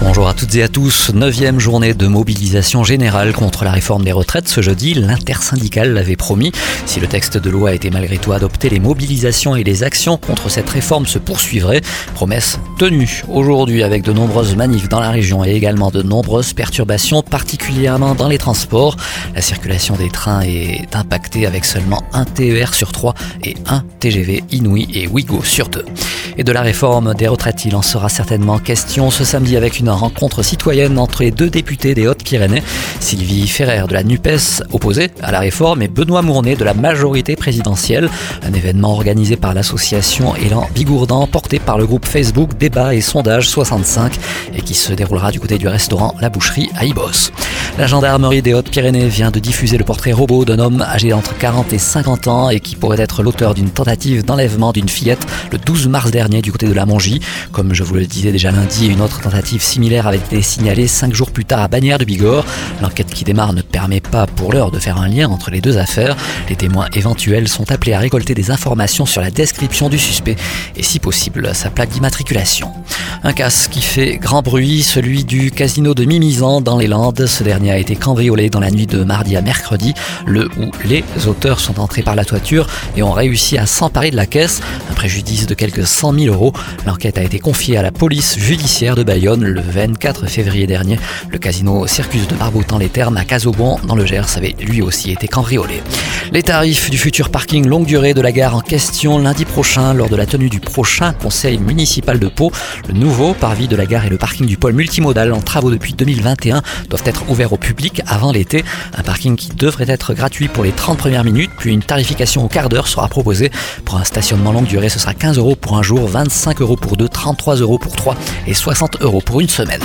Bonjour à toutes et à tous. Neuvième journée de mobilisation générale contre la réforme des retraites. Ce jeudi, l'intersyndicale l'avait promis. Si le texte de loi a été malgré tout adopté, les mobilisations et les actions contre cette réforme se poursuivraient. Promesse tenue aujourd'hui avec de nombreuses manifs dans la région et également de nombreuses perturbations, particulièrement dans les transports. La circulation des trains est impactée avec seulement un TER sur trois et un TGV Inouï et Ouigo sur deux. Et de la réforme des retraites, il en sera certainement question ce samedi avec une rencontre citoyenne entre les deux députés des Hautes-Pyrénées, Sylvie Ferrer de la NUPES opposée à la réforme et Benoît Mournet de la majorité présidentielle. Un événement organisé par l'association Élan Bigourdan, porté par le groupe Facebook Débat et Sondage 65 et qui se déroulera du côté du restaurant La Boucherie à Ibos. La gendarmerie des Hautes-Pyrénées vient de diffuser le portrait robot d'un homme âgé entre 40 et 50 ans et qui pourrait être l'auteur d'une tentative d'enlèvement d'une fillette le 12 mars dernier du côté de la Mongie. Comme je vous le disais déjà lundi, une autre tentative similaire avait été signalée cinq jours plus tard à Bagnères de Bigorre. L'enquête qui démarre ne permet pas pour l'heure de faire un lien entre les deux affaires. Les témoins éventuels sont appelés à récolter des informations sur la description du suspect et si possible sa plaque d'immatriculation. Un casse qui fait grand bruit, celui du casino de Mimizan dans les Landes. Ce dernier a été cambriolé dans la nuit de mardi à mercredi, le où les auteurs sont entrés par la toiture et ont réussi à s'emparer de la caisse. Un préjudice de quelques 100 000 euros. L'enquête a été confiée à la police judiciaire de Bayonne le 24 février dernier. Le casino Circus de Barboutan-les-Thermes à Casaubon dans le Gers avait lui aussi été cambriolé. Les tarifs du futur parking longue durée de la gare en question lundi prochain lors de la tenue du prochain conseil municipal de Pau. Le nouveau parvis de la gare et le parking du pôle multimodal en travaux depuis 2021 doivent être ouverts au public avant l'été. Un parking qui devrait être gratuit pour les 30 premières minutes, puis une tarification au quart d'heure sera proposée. Pour un stationnement longue durée, ce sera 15 euros pour un jour, 25 euros pour deux, 33 euros pour trois et 60 euros pour une semaine.